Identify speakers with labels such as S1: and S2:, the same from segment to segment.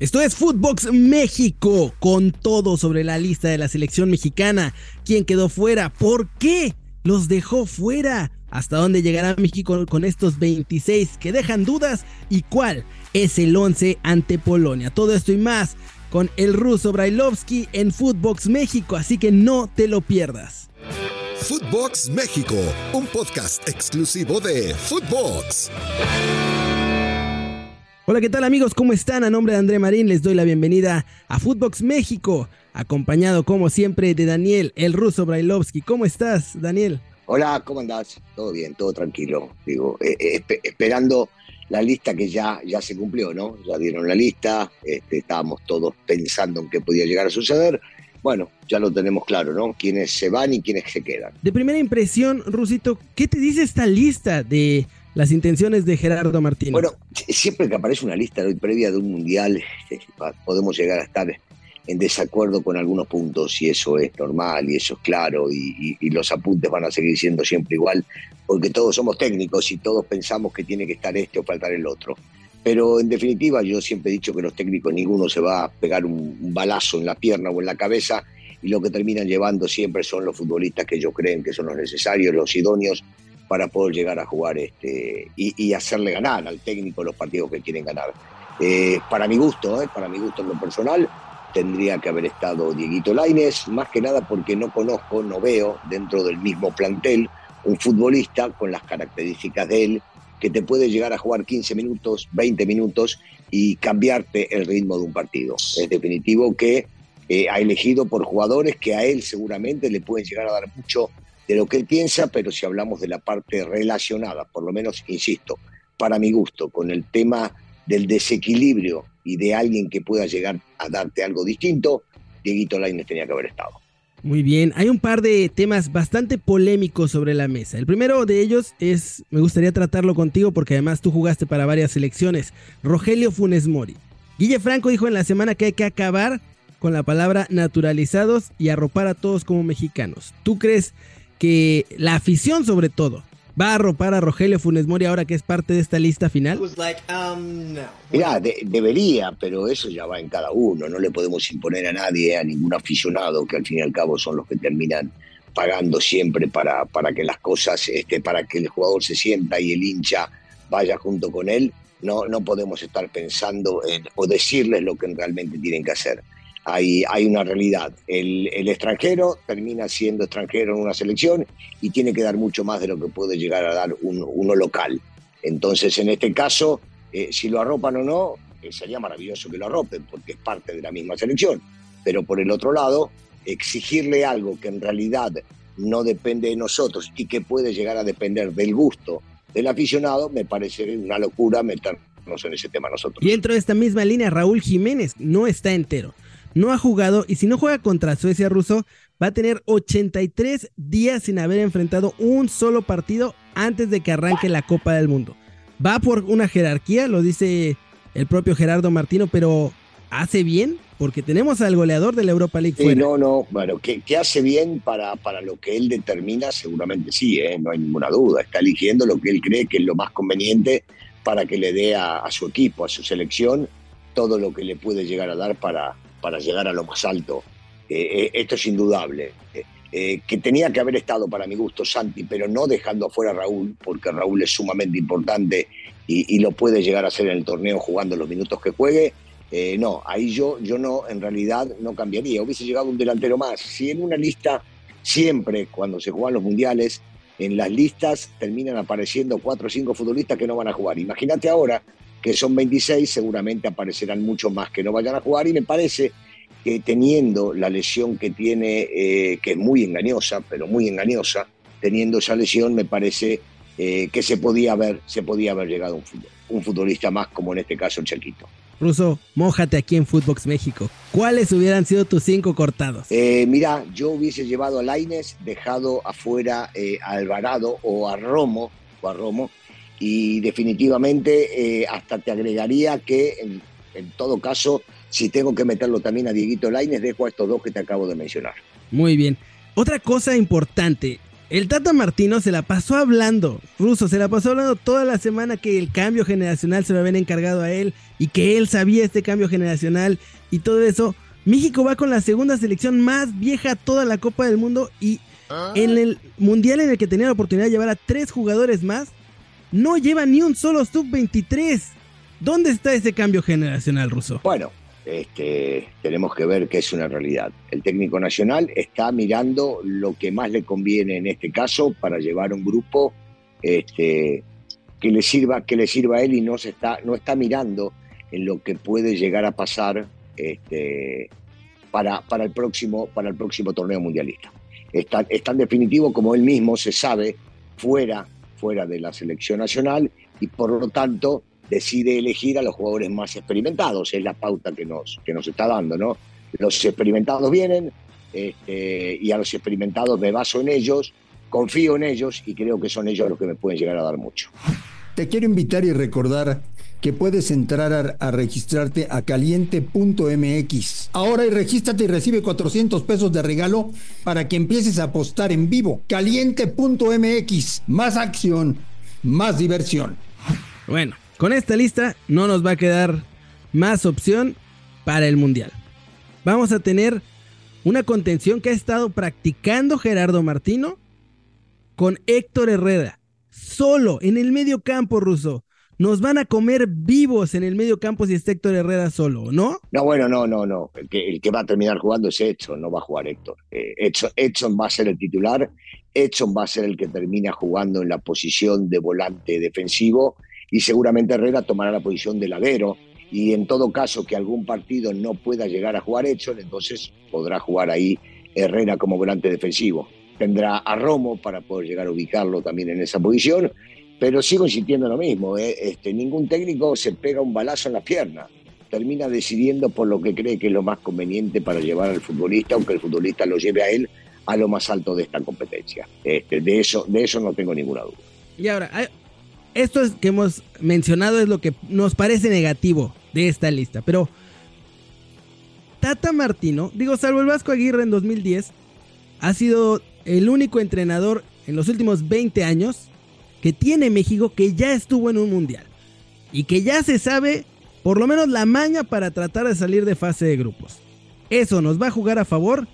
S1: Esto es Footbox México, con todo sobre la lista de la selección mexicana. ¿Quién quedó fuera? ¿Por qué los dejó fuera? ¿Hasta dónde llegará México con estos 26 que dejan dudas? ¿Y cuál es el 11 ante Polonia? Todo esto y más con el ruso Brailovsky en Footbox México, así que no te lo pierdas.
S2: Footbox México, un podcast exclusivo de Footbox.
S1: Hola, ¿qué tal amigos? ¿Cómo están? A nombre de André Marín les doy la bienvenida a Footbox México, acompañado como siempre de Daniel, el ruso Brailovsky. ¿Cómo estás, Daniel?
S3: Hola, ¿cómo andás? Todo bien, todo tranquilo. Digo, eh, eh, esperando la lista que ya, ya se cumplió, ¿no? Ya dieron la lista, este, estábamos todos pensando en qué podía llegar a suceder. Bueno, ya lo tenemos claro, ¿no? Quiénes se van y quiénes se quedan.
S1: De primera impresión, Rusito, ¿qué te dice esta lista de las intenciones de Gerardo Martínez.
S3: Bueno, siempre que aparece una lista previa de un mundial, este, podemos llegar a estar en desacuerdo con algunos puntos y eso es normal y eso es claro y, los apuntes van a seguir siendo siempre igual porque todos somos técnicos y todos pensamos que tiene que estar este o faltar el otro. Pero en definitiva yo siempre he dicho que los técnicos ninguno se va a pegar un balazo en la pierna o en la cabeza y lo que terminan llevando siempre son los futbolistas que ellos creen que son los necesarios, los idóneos para poder llegar a jugar este, y, hacerle ganar al técnico los partidos que quieren ganar. Eh, para mi gusto, eh, para mi gusto en lo personal, tendría que haber estado Dieguito Laines, más que nada porque no conozco, no veo dentro del mismo plantel un futbolista con las características de él que te puede llegar a jugar 15 minutos, 20 minutos y cambiarte el ritmo de un partido. Es definitivo que eh, ha elegido por jugadores que a él seguramente le pueden llegar a dar mucho de lo que él piensa, pero si hablamos de la parte relacionada, por lo menos, insisto, para mi gusto, con el tema del desequilibrio y de alguien que pueda llegar a darte algo distinto, Dieguito Lainez tenía que haber estado.
S1: Muy bien, hay un par de temas bastante polémicos sobre la mesa. El primero de ellos es, me gustaría tratarlo contigo porque además tú jugaste para varias selecciones, Rogelio Funes Mori. Guille Franco dijo en la semana que hay que acabar con la palabra naturalizados y arropar a todos como mexicanos. ¿Tú crees que la afición sobre todo va a arropar a Rogelio Funes Mori ahora que es parte de esta lista final?
S3: Um, Mira, debería, pero eso ya va en cada uno. No le podemos imponer a nadie, a ningún aficionado, que al fin y al cabo son los que terminan pagando siempre para, para que las cosas, este, para que el jugador se sienta y el hincha vaya junto con él. No, no podemos estar pensando en, o decirles lo que realmente tienen que hacer hay, una realidad. El, extranjero termina siendo extranjero en una selección y tiene que dar mucho más de lo que puede llegar a dar uno local. Entonces, en este caso, eh, si lo arropan o no, eh, sería maravilloso que lo arropen porque es parte de la misma selección. Pero por el otro lado, exigirle algo que en realidad no depende de nosotros y que puede llegar a depender del gusto del aficionado, me parece una locura meternos en ese tema nosotros.
S1: Y dentro de esta misma línea, Raúl Jiménez no está entero no ha jugado y si no juega contra Suecia ruso, va a tener 83 días sin haber enfrentado un solo partido antes de que arranque la Copa del Mundo. Va por una jerarquía, lo dice el propio Gerardo Martino, pero ¿hace bien? Porque tenemos al goleador de la Europa League.
S3: Sí, no, no, bueno, que, hace bien para, para lo que él determina, seguramente sí, ¿eh? no hay ninguna duda. Está eligiendo lo que él cree que es lo más conveniente para que le dé a su equipo, a su selección, todo lo que le puede llegar a dar para, para llegar a lo más alto. Eh, eh, esto es indudable. Eh, que tenía que haber estado para mi gusto Santi, pero no dejando afuera a Raúl, porque Raúl es sumamente importante y, lo puede llegar a hacer en el torneo jugando los minutos que juegue. no, ahí yo, yo no, en realidad no cambiaría. Hubiese llegado un delantero más. Si en una lista, siempre cuando se juegan los mundiales, en las listas terminan apareciendo cuatro o cinco futbolistas que no van a jugar. Imagínate ahora que son 26, seguramente aparecerán muchos más que no vayan a jugar y me parece que teniendo la lesión que tiene, eh, que es muy engañosa, pero muy engañosa, teniendo esa lesión me parece eh, que se podía haber, se podía haber llegado un, un futbolista más como en este caso el Chequito.
S1: Ruso, mójate aquí en Footbox México. ¿Cuáles hubieran sido tus cinco cortados?
S3: Eh, mira, yo hubiese llevado a Laines, dejado afuera a Alvarado o a Romo, o a Romo, y definitivamente eh, hasta te agregaría que en, todo caso, si tengo que meterlo también a Dieguito Laines, dejo a estos dos que te acabo de mencionar.
S1: Muy bien. Otra cosa importante, El Tata Martino se la pasó hablando, Ruso, se la pasó hablando toda la semana que el cambio generacional se lo habían encargado a él y que él sabía este cambio generacional y todo eso. México va con la segunda selección más vieja toda la Copa del Mundo y ah. en el mundial en el que tenía la oportunidad de llevar a tres jugadores más, no lleva ni un solo sub-23. ¿Dónde está ese cambio generacional, Ruso?
S3: Bueno, este, tenemos que ver que es una realidad. El técnico nacional está mirando lo que más le conviene en este caso para llevar un grupo este, que le sirva, que le sirva a él y no se está, no está mirando en lo que puede llegar a pasar este, para, para, el próximo, para el próximo torneo mundialista. Está, tan definitivo como él mismo se sabe fuera, fuera de la selección nacional y por lo tanto decide elegir a los jugadores más experimentados. Es la pauta que nos, que nos está dando, ¿no? Los experimentados vienen este, y a los experimentados me baso en ellos, confío en ellos y creo que son ellos los que me pueden llegar a dar mucho.
S4: Te quiero invitar y recordar que puedes entrar a, registrarte a caliente.mx. Ahora y regístrate y recibe 400 pesos de regalo para que empieces a apostar en vivo. Caliente.mx. Más acción, más diversión.
S1: Bueno, con esta lista no nos va a quedar más opción para el Mundial. Vamos a tener una contención que ha estado practicando Gerardo Martino con Héctor Herrera. Solo en el medio campo, Ruso. Nos van a comer vivos en el medio campo si está Héctor Herrera solo, ¿no?
S3: No, bueno, no, no, no. El que, va a terminar jugando es Edson, no va a jugar Héctor. Eh, Edson, va a ser el titular. Edson va a ser el que termina jugando en la posición de volante defensivo y seguramente Herrera tomará la posición de ladero y en todo caso que algún partido no pueda llegar a jugar Edson, entonces podrá jugar ahí Herrera como volante defensivo. Tendrá a Romo para poder llegar a ubicarlo también en esa posición, pero sigo insistiendo lo mismo, ¿eh? este, ningún técnico se pega un balazo en la pierna, termina decidiendo por lo que cree que es lo más conveniente para llevar al futbolista, aunque el futbolista lo lleve a él a lo más alto de esta competencia. Este, de, eso, de eso no tengo ninguna duda.
S1: Y ahora, esto es que hemos mencionado es lo que nos parece negativo de esta lista, pero Tata Martino, digo, salvo el Vasco Aguirre en 2010, ha sido el único entrenador en los últimos 20 años que tiene México que ya estuvo en un mundial y que ya se sabe por lo menos la maña para tratar de salir de fase de grupos. ¿Eso nos va a jugar a favor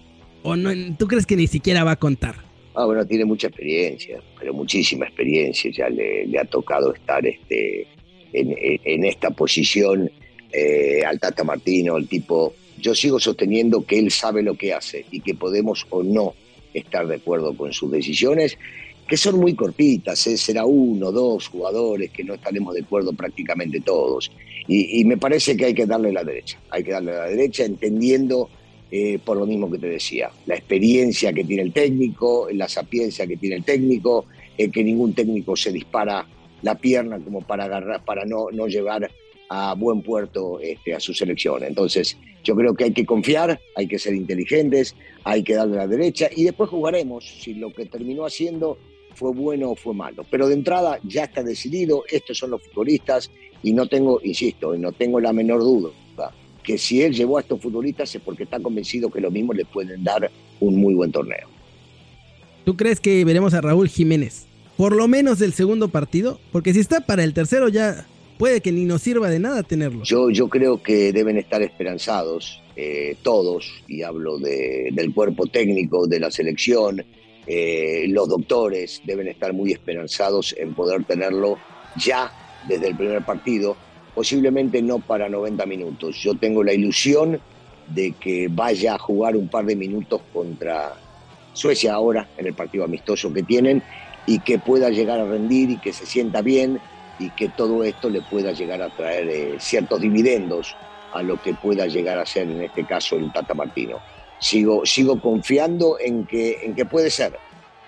S1: o no? ¿Tú crees que ni siquiera va a contar?
S3: Ah, bueno, tiene mucha experiencia, pero muchísima experiencia. Ya le, ha tocado estar este, en, esta posición eh, al Tata Martino, el tipo. Yo sigo sosteniendo que él sabe lo que hace y que podemos o no estar de acuerdo con sus decisiones, que son muy cortitas, ¿eh? será uno, dos jugadores que no estaremos de acuerdo prácticamente todos. Y, me parece que hay que darle la derecha, hay que darle la derecha entendiendo eh, por lo mismo que te decía, la experiencia que tiene el técnico, la sapiencia que tiene el técnico, eh, que ningún técnico se dispara la pierna como para agarrar, para no, no llevar a buen puerto este, a su selección. Entonces, yo creo que hay que confiar, hay que ser inteligentes, hay que darle la derecha y después jugaremos si lo que terminó haciendo fue bueno o fue malo. Pero de entrada ya está decidido, estos son los futbolistas y no tengo, insisto, no tengo la menor duda que si él llevó a estos futbolistas es porque está convencido que lo mismo le pueden dar un muy buen torneo.
S1: ¿Tú crees que veremos a Raúl Jiménez? Por lo menos el segundo partido, porque si está para el tercero ya puede que ni nos sirva de nada tenerlo.
S3: Yo, yo creo que deben estar esperanzados eh, todos, y hablo del cuerpo técnico, de la selección, eh, los doctores deben estar muy esperanzados en poder tenerlo ya desde el primer partido posiblemente no para 90 minutos. Yo tengo la ilusión de que vaya a jugar un par de minutos contra Suecia ahora, en el partido amistoso que tienen, y que pueda llegar a rendir y que se sienta bien y que todo esto le pueda llegar a traer eh, ciertos dividendos a lo que pueda llegar a ser en este caso el Tata Martino. Sigo, sigo confiando en que, en que puede ser,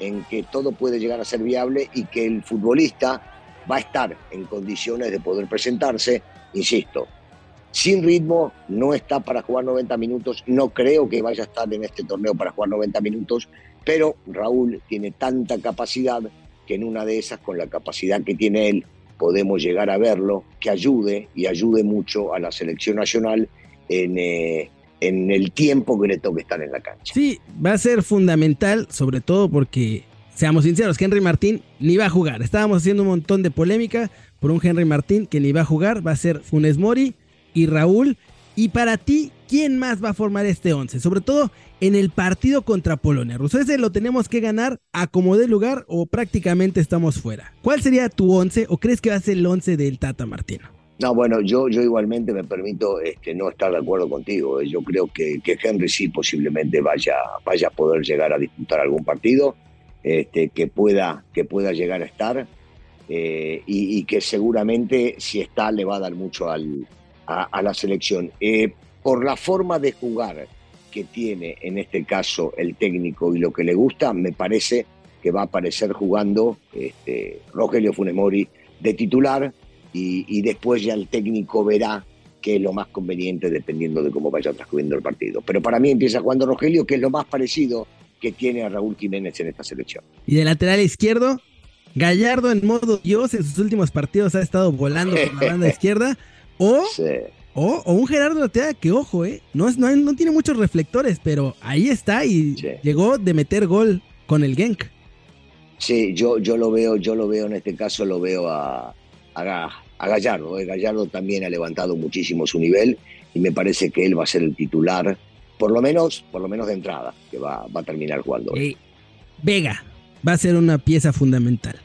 S3: en que todo puede llegar a ser viable y que el futbolista va a estar en condiciones de poder presentarse, insisto, sin ritmo, no está para jugar 90 minutos, no creo que vaya a estar en este torneo para jugar 90 minutos, pero Raúl tiene tanta capacidad que en una de esas, con la capacidad que tiene él, podemos llegar a verlo, que ayude y ayude mucho a la selección nacional en, eh, en el tiempo que le toque estar en la cancha.
S1: Sí, va a ser fundamental, sobre todo porque seamos sinceros, Henry Martín ni va a jugar. Estábamos haciendo un montón de polémica por un Henry Martín que ni va a jugar. Va a ser Funes Mori y Raúl. Y para ti, ¿quién más va a formar este 11? Sobre todo en el partido contra Polonia. Russo, ese lo tenemos que ganar a como de lugar o prácticamente estamos fuera. ¿Cuál sería tu 11 o crees que va a ser el 11 del Tata Martino?
S3: No, bueno, yo, yo igualmente me permito este, no estar de acuerdo contigo. Yo creo que, que, Henry sí posiblemente vaya, vaya a poder llegar a disputar algún partido, este, que, pueda, que pueda llegar a estar eh, y, que seguramente si está le va a dar mucho al, a, la selección. Eh, por la forma de jugar que tiene en este caso el técnico y lo que le gusta, me parece que va a aparecer jugando este, Rogelio Funemori de titular y, después ya el técnico verá qué es lo más conveniente dependiendo de cómo vaya transcurriendo el partido. Pero para mí empieza jugando Rogelio, que es lo más parecido que tiene a Raúl Jiménez en esta selección.
S1: Y de lateral izquierdo, Gallardo en modo Dios en sus últimos partidos ha estado volando por la banda izquierda. O, o, un Gerardo Ortega que, ojo, eh, no, es, no, no, tiene muchos reflectores, pero ahí está y llegó de meter gol con el Genk.
S3: Sí, yo, yo lo veo, yo lo veo en este caso, lo veo a, a, Gallardo. Eh. Gallardo también ha levantado muchísimo su nivel y me parece que él va a ser el titular, por lo menos, por lo menos de entrada, que va, va a terminar jugando.
S1: Vega va a ser una pieza fundamental.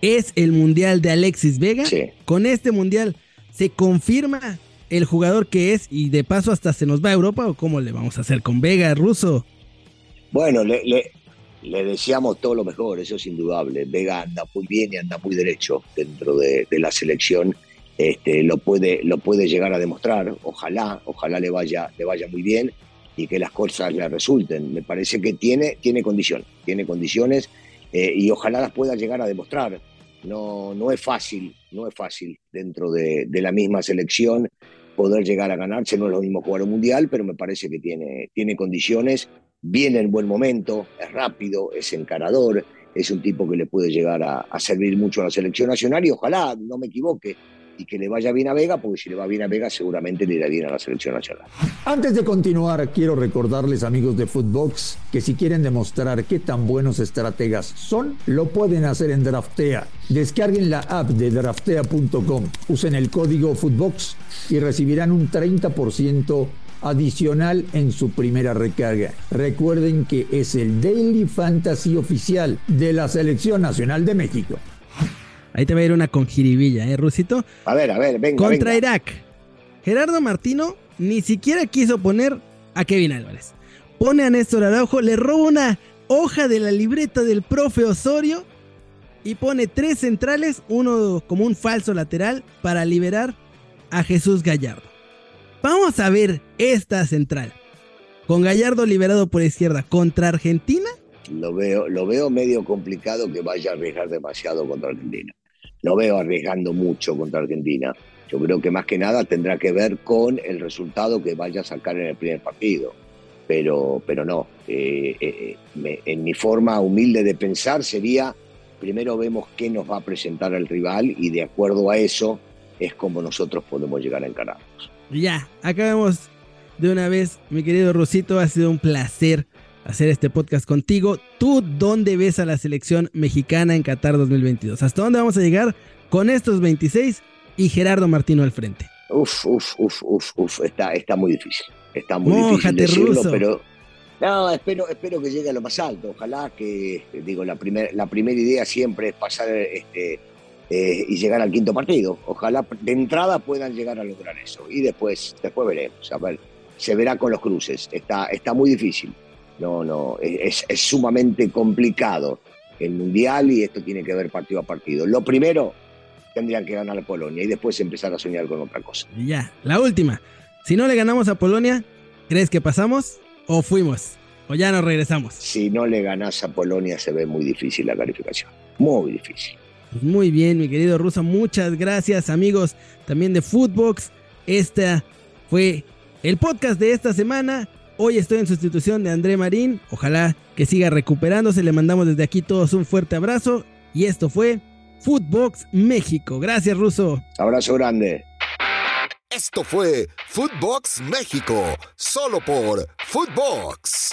S1: Es el mundial de Alexis Vega. Con este mundial se confirma el jugador que es y de paso hasta se nos va a Europa o cómo le vamos a hacer con Vega, ruso.
S3: Bueno, le, le deseamos todo lo mejor, eso es indudable. Vega anda muy bien y anda muy derecho dentro de, la selección. Este, lo, puede, lo puede llegar a demostrar. Ojalá, ojalá le vaya, le vaya muy bien y que las cosas le resulten. Me parece que tiene, tiene condiciones, tiene condiciones eh, y ojalá las pueda llegar a demostrar. No, no es fácil, no es fácil dentro de, de, la misma selección poder llegar a ganarse. No es lo mismo jugar un mundial, pero me parece que tiene, tiene condiciones viene en buen momento, es rápido, es encarador, es un tipo que le puede llegar a, servir mucho a la selección nacional y ojalá no me equivoque y que le vaya bien a Vega, porque si le va bien a Vega seguramente le irá bien a la selección nacional.
S4: Antes de continuar, quiero recordarles amigos de Footbox que si quieren demostrar qué tan buenos estrategas son, lo pueden hacer en Draftea. Descarguen la app de draftea.com, usen el código Footbox y recibirán un 30% adicional en su primera recarga. Recuerden que es el Daily Fantasy oficial de la Selección Nacional de México.
S1: Ahí te va a ir una con jiribilla, ¿eh, Rusito?
S3: A ver, a ver, venga.
S1: Contra Irak. Gerardo Martino ni siquiera quiso poner a Kevin Álvarez. Pone a Néstor Araujo, le roba una hoja de la libreta del profe Osorio y pone tres centrales, uno como un falso lateral, para liberar a Jesús Gallardo. Vamos a ver esta central. Con Gallardo liberado por izquierda contra Argentina.
S3: Lo veo, lo veo medio complicado que vaya a arriesgar demasiado contra Argentina. No veo arriesgando mucho contra Argentina. Yo creo que más que nada tendrá que ver con el resultado que vaya a sacar en el primer partido. Pero, pero no. Eh, eh, en mi forma humilde de pensar sería, primero vemos qué nos va a presentar el rival y de acuerdo a eso es como nosotros podemos llegar a encararnos.
S1: Ya, acabamos de una vez, mi querido Rosito, ha sido un placer hacer este podcast contigo. ¿Tú dónde ves a la selección mexicana en Qatar 2022? ¿Hasta dónde vamos a llegar con estos 26 y Gerardo Martino al frente?
S3: Uf, uf, uf, uf, uf, está, está muy difícil. Está muy difícil decirlo, pero no, espero, espero que llegue a lo más alto. Ojalá que, digo, la, primer, la primera idea siempre es pasar este, eh, y llegar al quinto partido. Ojalá de entrada puedan llegar a lograr eso. Y después, después veremos. A ver, se verá con los cruces. Está, está muy difícil. No, no, es, es sumamente complicado el Mundial y esto tiene que ver partido a partido. Lo primero, tendrían que ganar a Polonia y después empezar a soñar con otra cosa.
S1: Y ya, la última. Si no le ganamos a Polonia, ¿crees que pasamos o fuimos? ¿O ya nos regresamos?
S3: Si no le ganas a Polonia se ve muy difícil la calificación. Muy difícil.
S1: Pues muy bien, mi querido Ruso, muchas gracias amigos también de Footbox. Este fue el podcast de esta semana. Hoy estoy en sustitución de André Marín. Ojalá que siga recuperándose. Le mandamos desde aquí todos un fuerte abrazo. Y esto fue Footbox México. Gracias, Ruso.
S3: Abrazo grande.
S2: Esto fue Footbox México, solo por Footbox.